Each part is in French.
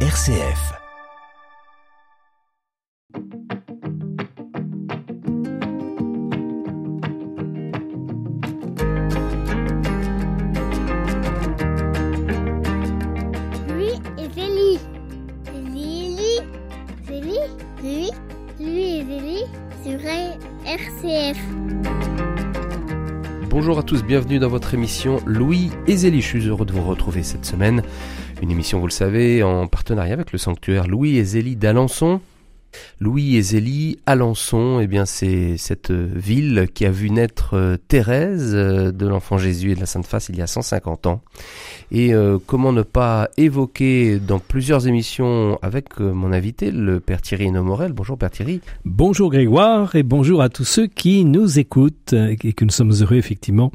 RCF. Bonjour à tous, bienvenue dans votre émission Louis et Zélie. Je suis heureux de vous retrouver cette semaine. Une émission, vous le savez, en partenariat avec le sanctuaire Louis et Zélie d'Alençon. Louis et Zélie, Alençon, eh bien c'est cette ville qui a vu naître euh, Thérèse euh, de l'enfant Jésus et de la Sainte Face il y a 150 ans. Et euh, comment ne pas évoquer dans plusieurs émissions avec euh, mon invité, le Père Thierry Nomorel. Bonjour Père Thierry. Bonjour Grégoire et bonjour à tous ceux qui nous écoutent et que nous sommes heureux effectivement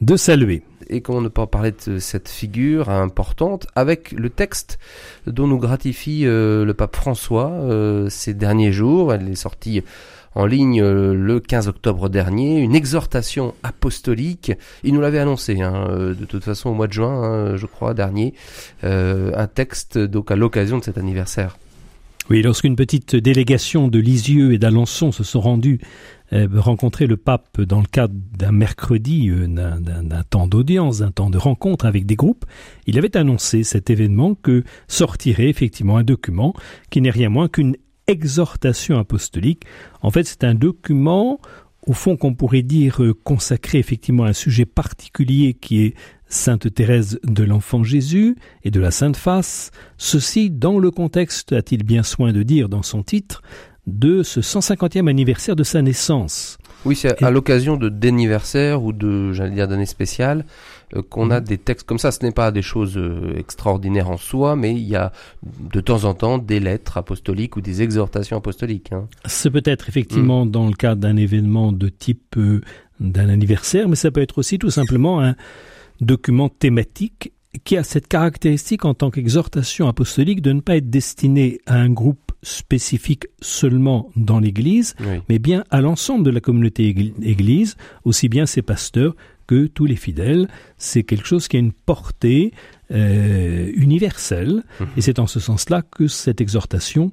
de saluer. Et comment ne pas parler de cette figure importante avec le texte dont nous gratifie euh, le pape François euh, ces derniers jours. Elle est sortie en ligne euh, le 15 octobre dernier, une exhortation apostolique. Il nous l'avait annoncé, hein, de toute façon au mois de juin, hein, je crois, dernier, un texte donc à l'occasion de cet anniversaire. Oui, lorsqu'une petite délégation de Lisieux et d'Alençon se sont rendus euh, rencontrer le pape dans le cadre d'un mercredi, euh, d'un temps d'audience, d'un temps de rencontre avec des groupes, il avait annoncé cet événement que sortirait effectivement un document qui n'est rien moins qu'une exhortation apostolique. En fait, c'est un document au fond qu'on pourrait dire euh, consacré effectivement à un sujet particulier qui est Sainte Thérèse de l'Enfant Jésus et de la Sainte Face, ceci dans le contexte, a-t-il bien soin de dire dans son titre, de ce 150e anniversaire de sa naissance. Oui, c'est Et- à l'occasion de d'anniversaire ou de, j'allais dire, d'année spéciale euh, qu'on a Mhm. des textes comme ça. Ce n'est pas des choses euh, extraordinaires en soi, mais il y a de temps en temps des lettres apostoliques ou des exhortations apostoliques. hein. C'est peut-être effectivement dans le cadre d'un événement de type euh, d'un anniversaire, mais ça peut être aussi tout simplement un document thématique qui a cette caractéristique en tant qu'exhortation apostolique de ne pas être destiné à un groupe spécifique seulement dans l'Église, Oui. mais bien à l'ensemble de la communauté égl- Église, aussi bien ses pasteurs que tous les fidèles. C'est quelque chose qui a une portée euh, universelle, Mhm. et c'est en ce sens-là que cette exhortation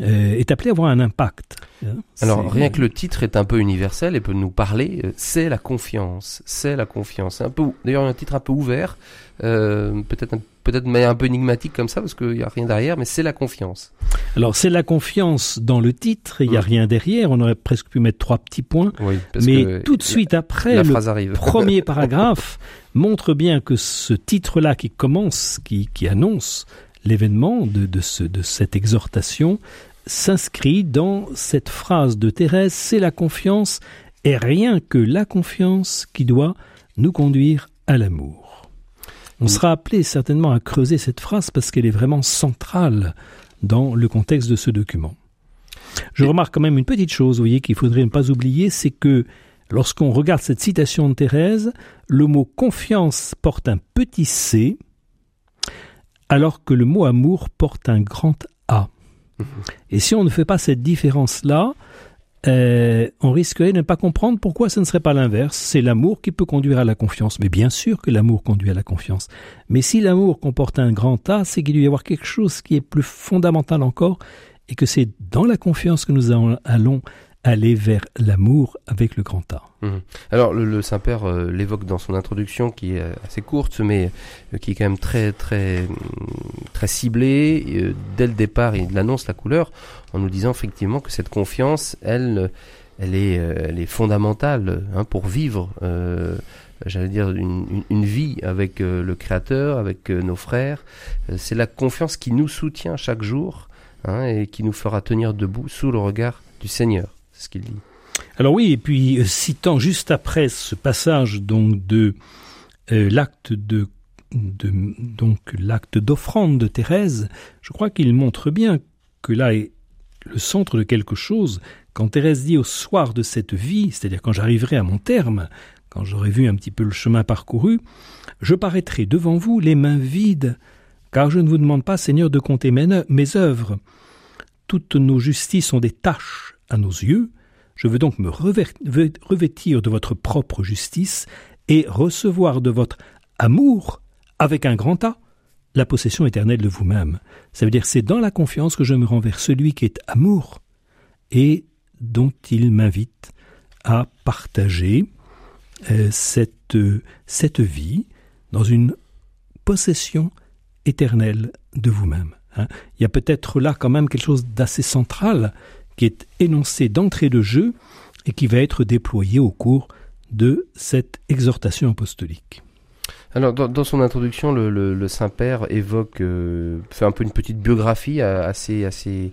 est appelée à avoir un impact. Hein, Alors rien que le titre est un peu universel et peut nous parler. euh, C'est la confiance. C'est la confiance. Un peu, d'ailleurs, un titre un peu ouvert, euh, peut-être, un- peut-être mais un peu énigmatique comme ça parce qu'il y a rien derrière, mais c'est la confiance. Alors c'est la confiance dans le titre, il n'y a Mhm. rien derrière, on aurait presque pu mettre trois petits points, Oui. Parce mais que tout de la- suite après, la le arrive. premier paragraphe montre bien que ce titre-là qui commence, qui, qui annonce l'événement de, de, ce, de cette exhortation, s'inscrit dans cette phrase de Thérèse, c'est la confiance, et rien que la confiance qui doit nous conduire à l'amour. On sera appelé certainement à creuser cette phrase parce qu'elle est vraiment centrale dans le contexte de ce document. Je remarque quand même une petite chose, vous voyez, qu'il faudrait ne pas oublier, c'est que lorsqu'on regarde cette citation de Thérèse, le mot confiance porte un petit c, alors que le mot amour porte un grand A. Mhm. Et si on ne fait pas cette différence-là, euh, on risquerait de ne pas comprendre pourquoi ce ne serait pas l'inverse. C'est l'amour qui peut conduire à la confiance. Mais bien sûr que l'amour conduit à la confiance. Mais si l'amour comporte un grand A, c'est qu'il doit y avoir quelque chose qui est plus fondamental encore, et que c'est dans la confiance que nous allons- allons aller vers l'amour avec le grand A. Mhm. Alors le, Saint-Père euh, l'évoque dans son introduction qui est euh, assez courte mais euh, qui est quand même très très hum, très ciblée. Dès le départ, il annonce la couleur en nous disant effectivement que cette confiance, elle, elle est, fondamentale hein, pour vivre. J'allais dire une, une- vie avec le Créateur, avec nos frères. C'est la confiance qui nous soutient chaque jour hein, et qui nous fera tenir debout sous le regard du Seigneur. Alors oui, et puis euh, citant juste après ce passage donc de euh, l'acte donc l'acte d'offrande de Thérèse, je crois qu'il montre bien que là est le centre de quelque chose. Quand Thérèse dit au soir de cette vie, c'est-à-dire quand j'arriverai à mon terme, quand j'aurai vu un petit peu le chemin parcouru, je paraîtrai devant vous les mains vides, car je ne vous demande pas, Seigneur, de compter mes, mes œuvres. Toutes nos justices sont des tâches à nos yeux. Je veux donc me revêtir de votre propre justice et recevoir de votre amour avec un grand A, la possession éternelle de vous-même. Ça veut dire c'est dans la confiance que je me rends vers celui qui est amour et dont il m'invite à partager euh, cette, cette vie dans une possession éternelle de vous-même. Hein. Il y a peut-être là quand même quelque chose d'assez central qui est énoncé d'entrée de jeu et qui va être déployé au cours de cette exhortation apostolique. Alors, dans, son introduction, le, Saint-Père évoque, euh, fait un peu une petite biographie euh, assez, assez,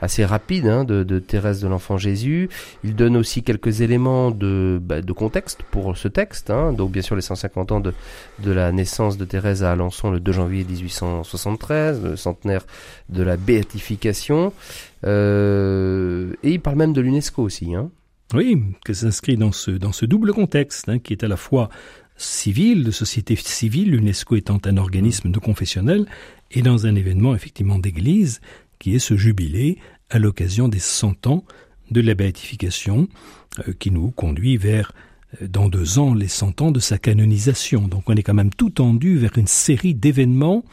assez rapide hein, de, Thérèse de l'Enfant Jésus. Il donne aussi quelques éléments de, bah, contexte pour ce texte. Hein. donc, bien sûr, les 150 ans de, la naissance de Thérèse à Alençon le 2 janvier 1873, le centenaire de la béatification. Euh, et il parle même de l'UNESCO aussi. Hein. Oui, que s'inscrit dans ce, double contexte, qui est à la fois civil, de société civile, l'UNESCO étant un organisme de confessionnel, et dans un événement effectivement d'église, qui est ce jubilé à l'occasion des 100 ans de la béatification, euh, qui nous conduit vers, euh, dans deux ans, les 100 ans de sa canonisation. Donc on est quand même tout tendu vers une série d'événements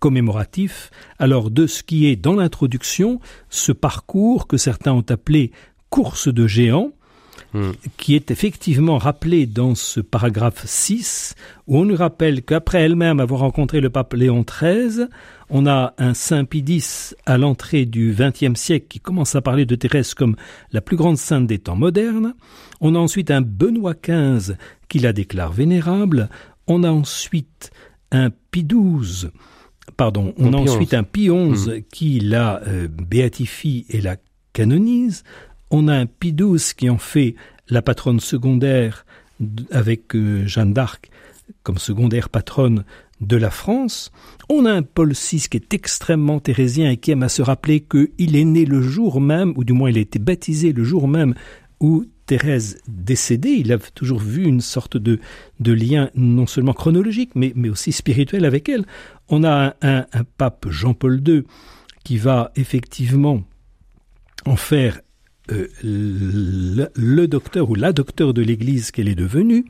commémoratifs, alors de ce qui est dans l'introduction, ce parcours que certains ont appelé course de géants, qui est effectivement rappelé dans ce paragraphe 6, où on nous rappelle qu'après elle-même avoir rencontré le pape Léon XIII, on a un Saint Pie à l'entrée du XXe siècle qui commence à parler de Thérèse comme la plus grande sainte des temps modernes. On a ensuite un Benoît XV qui la déclare vénérable. On a ensuite un Pie XII, pardon, on a ensuite un Pie XI hmm. qui la euh, béatifie et la canonise. On a un XII qui en fait la patronne secondaire avec euh, Jeanne d'Arc comme secondaire patronne de la France. On a un Paul VI qui est extrêmement thérésien et qui aime à se rappeler qu'il est né le jour même, ou du moins il a été baptisé le jour même où Thérèse décédée. Il a toujours vu une sorte de, lien non seulement chronologique, mais, aussi spirituel avec elle. On a un pape Jean-Paul II qui va effectivement en faire euh, le, docteur ou la docteur de l'Église qu'elle est devenue.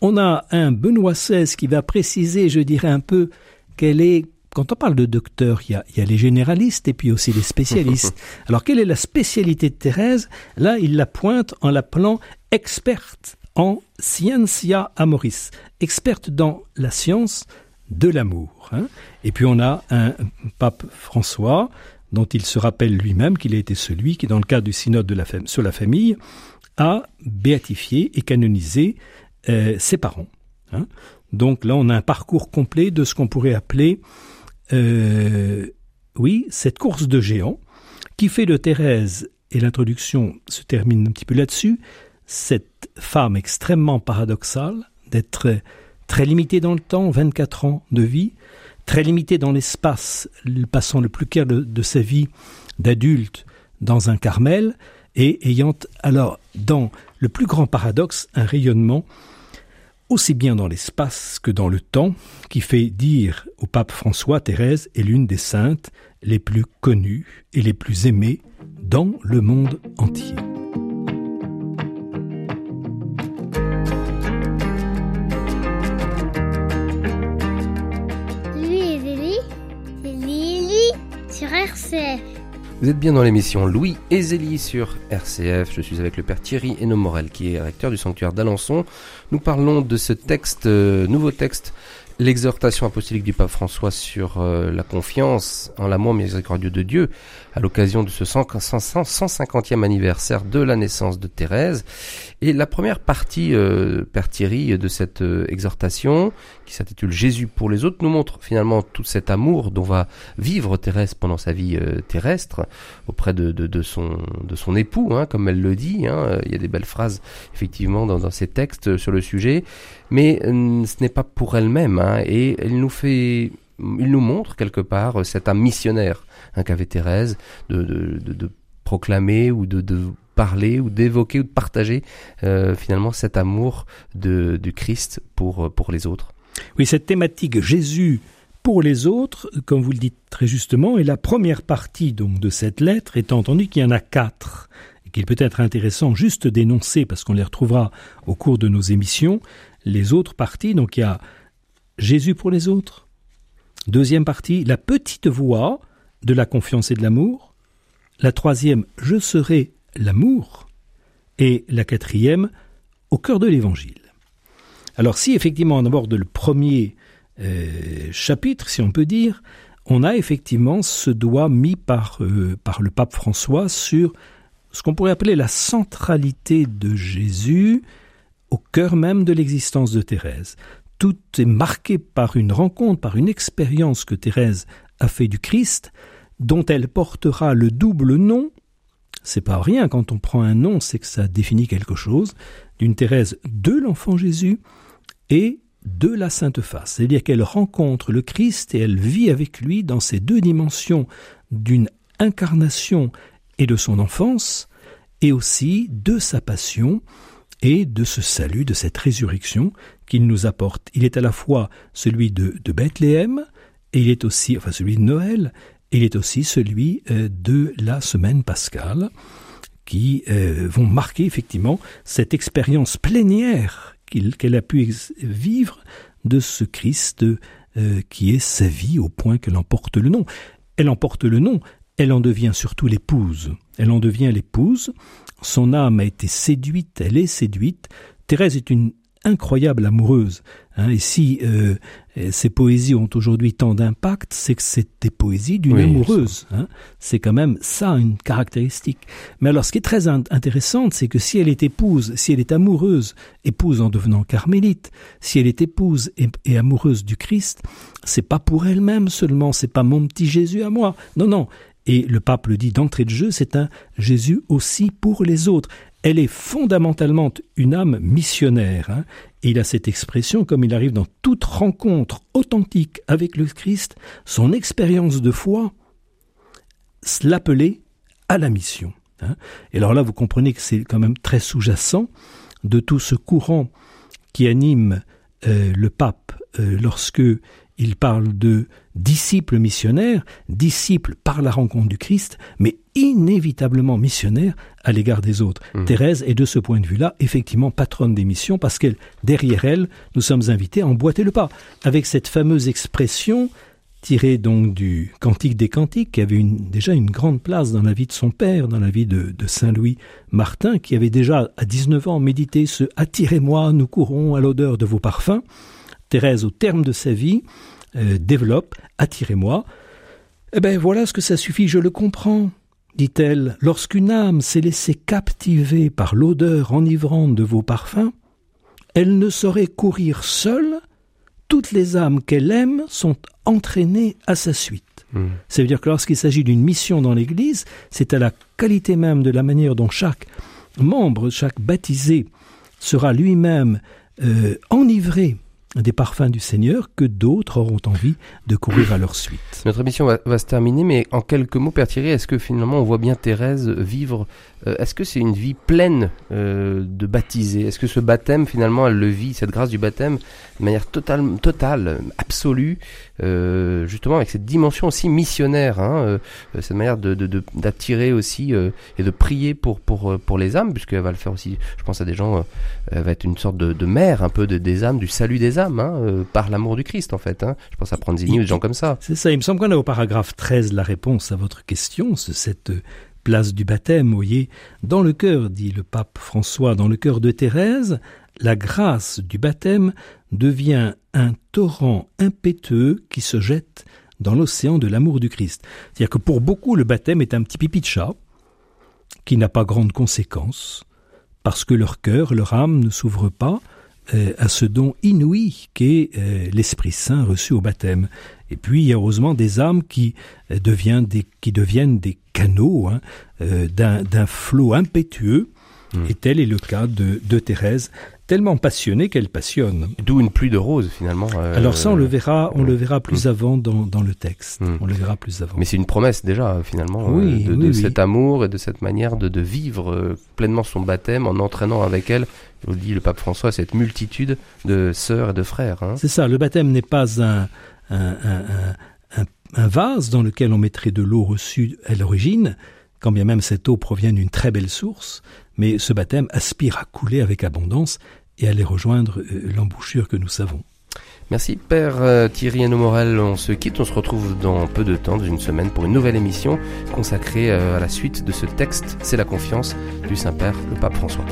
On a un Benoît XVI qui va préciser, je dirais un peu, qu'elle est quand on parle de docteur, il y, a, il y, a, les généralistes et puis aussi les spécialistes. Alors, quelle est la spécialité de Thérèse? Là, il la pointe en l'appelant experte en scientia amoris, experte dans la science de l'amour. Hein. Et puis, on a un pape François dont il se rappelle lui-même qu'il a été celui qui, dans le cadre du synode sur la famille, a béatifié et canonisé euh, ses parents. Hein. Donc là, on a un parcours complet de ce qu'on pourrait appeler, euh, oui, cette course de géants qui fait de Thérèse, et l'introduction se termine un petit peu là-dessus, cette femme extrêmement paradoxale, d'être très limitée dans le temps, 24 ans de vie, très limité dans l'espace, passant le plus clair de, sa vie d'adulte dans un Carmel, et ayant alors dans le plus grand paradoxe un rayonnement aussi bien dans l'espace que dans le temps, qui fait dire au pape François Thérèse est l'une des saintes les plus connues et les plus aimées dans le monde entier. Vous êtes bien dans l'émission Louis et Zélie sur RCF. Je suis avec le père Thierry Hénomorel qui est recteur du sanctuaire d'Alençon. Nous parlons de ce texte, euh, nouveau texte l'exhortation apostolique du pape François sur euh, la confiance en l'amour miséricordieux de Dieu à l'occasion de ce 150e anniversaire de la naissance de Thérèse. Et la première partie, euh, Père Thierry, de cette euh, exhortation, qui s'intitule Jésus pour les autres, nous montre finalement tout cet amour dont va vivre Thérèse pendant sa vie terrestre auprès de, de, son, de son époux, hein, comme elle le dit. Hein. Il y a des belles phrases effectivement dans, dans ces textes sur le sujet mais euh, ce n'est pas pour elle-même, hein, et il nous fait, il nous montre quelque part euh, cet âme missionnaire hein, qu'avait Thérèse de, proclamer ou de, parler ou d'évoquer ou de partager euh, finalement cet amour de, du Christ pour, pour les autres. Oui, cette thématique Jésus pour les autres, comme vous le dites très justement, est la première partie donc de cette lettre, étant entendu qu'il y en a quatre, et qu'il peut être intéressant juste d'énoncer, parce qu'on les retrouvera au cours de nos émissions, les autres parties. Donc il y a Jésus pour les autres, Deuxième partie, la petite voix de la confiance et de l'amour. La troisième, je serai l'amour. Et la quatrième, au cœur de l'évangile. Alors si effectivement on aborde le premier euh, chapitre, si on peut dire, on a effectivement ce doigt mis euh, par le pape François sur ce qu'on pourrait appeler la centralité de Jésus au cœur même de l'existence de Thérèse. Tout est marqué par une rencontre, par une expérience que Thérèse a fait du Christ, dont elle portera le double nom. C'est pas rien quand on prend un nom, c'est que ça définit quelque chose. D'une Thérèse de l'enfant Jésus et de la Sainte Face. C'est-à-dire qu'elle rencontre le Christ et elle vit avec lui dans ces deux dimensions d'une incarnation et de son enfance, et aussi de sa passion et de ce salut, de cette résurrection qu'il nous apporte. Il est à la fois celui de, Bethléem, et il est aussi, enfin celui de Noël, et il est aussi celui euh, de la semaine pascale, qui euh, vont marquer effectivement cette expérience plénière qu'elle a pu vivre de ce Christ euh, qui est sa vie au point qu'elle emporte le nom. Elle emporte le nom, elle en devient surtout l'épouse. Elle en devient l'épouse. Son âme a été séduite, elle est séduite. Thérèse est une incroyable amoureuse. Hein, et si euh, ces poésies ont aujourd'hui tant d'impact, c'est que c'est des poésies d'une amoureuse. Hein. C'est quand même ça une caractéristique. Mais alors, ce qui est très intéressant, c'est que si elle est épouse, si elle est amoureuse, épouse en devenant carmélite, si elle est épouse et, et amoureuse du Christ, c'est pas pour elle-même seulement, c'est pas mon petit Jésus à moi. Non, non. Et le pape le dit d'entrée de jeu, c'est un Jésus aussi pour les autres elle est fondamentalement une âme missionnaire. Hein. et il a cette expression, comme il arrive dans toute rencontre authentique avec le Christ, son expérience de foi, l'appeler à la mission. Hein. Et alors là, vous comprenez que c'est quand même très sous-jacent de tout ce courant qui anime euh, le pape euh, lorsque il parle de disciples missionnaires, disciples par la rencontre du Christ, mais inévitablement missionnaires à l'égard des autres. Mmh. Thérèse est de ce point de vue-là effectivement patronne des missions parce qu'elle, derrière elle, nous sommes invités à emboîter le pas avec cette fameuse expression tirée donc du Cantique des Cantiques, qui avait déjà une grande place dans la vie de son père, dans la vie de, de Saint Louis Martin, qui avait déjà à 19 ans médité ce Attirez-moi, nous courons à l'odeur de vos parfums. Thérèse, au terme de sa vie, euh, développe Attirez-moi. Eh bien, voilà ce que ça suffit, je le comprends, dit-elle. Lorsqu'une âme s'est laissée captiver par l'odeur enivrante de vos parfums, elle ne saurait courir seule. Toutes les âmes qu'elle aime sont entraînées à sa suite. Hmm. Ça veut dire que lorsqu'il s'agit d'une mission dans l'Église, c'est à la qualité même de la manière dont chaque membre, chaque baptisé sera lui-même euh, enivré des parfums du Seigneur que d'autres auront envie de courir à leur suite. Notre émission va, se terminer, mais en quelques mots, Père Thierry, est-ce que finalement on voit bien Thérèse vivre euh, Est-ce que c'est une vie pleine euh, de baptisés? Est-ce que ce baptême, finalement, elle le vit, cette grâce du baptême, de manière totale, totale absolue, euh, justement avec cette dimension aussi missionnaire, hein, cette manière d'attirer aussi et de prier pour, pour, pour les âmes, puisqu'elle va le faire aussi, je pense à des gens, elle va être une sorte de, mère un peu de, des âmes, du salut des âmes, hein, par l'amour du Christ en fait. Hein. Je pense à Pranzini ou des gens comme ça. C'est ça, il me semble qu'on a au paragraphe 13 la réponse à votre question, cette place du baptême, voyez, dans le cœur, dit le pape François, dans le cœur de Thérèse, la grâce du baptême devient un torrent impétueux qui se jette dans l'océan de l'amour du Christ. C'est-à-dire que pour beaucoup, le baptême est un petit pipi de chat qui n'a pas grande conséquence, parce que leur cœur, leur âme ne s'ouvre pas euh, à ce don inouï qu'est euh, l'Esprit Saint reçu au baptême. Et puis il y a heureusement des âmes qui, euh, deviennent, des, qui deviennent des canaux hein, d'un flot impétueux, mmh. et tel est le cas de, de Thérèse, tellement passionnée qu'elle passionne. D'où une pluie de roses finalement. Alors ça on le verra, on le verra plus mmh. avant dans, dans, le texte. Mmh. On le verra plus avant. Mais c'est une promesse déjà finalement de, de cet amour et de cette manière de, de vivre pleinement son baptême en entraînant avec elle nous dit le pape François, cette multitude de sœurs et de frères. Hein. C'est ça, le baptême n'est pas un, un, vase dans lequel on mettrait de l'eau reçue à l'origine, quand bien même cette eau provient d'une très belle source, mais ce baptême aspire à couler avec abondance et à aller rejoindre euh, l'embouchure que nous savons. Merci Père euh, Thierry Morel, on se quitte, on se retrouve dans peu de temps, dans une semaine, pour une nouvelle émission consacrée euh, à la suite de ce texte, c'est la confiance du Saint-Père, le Pape François.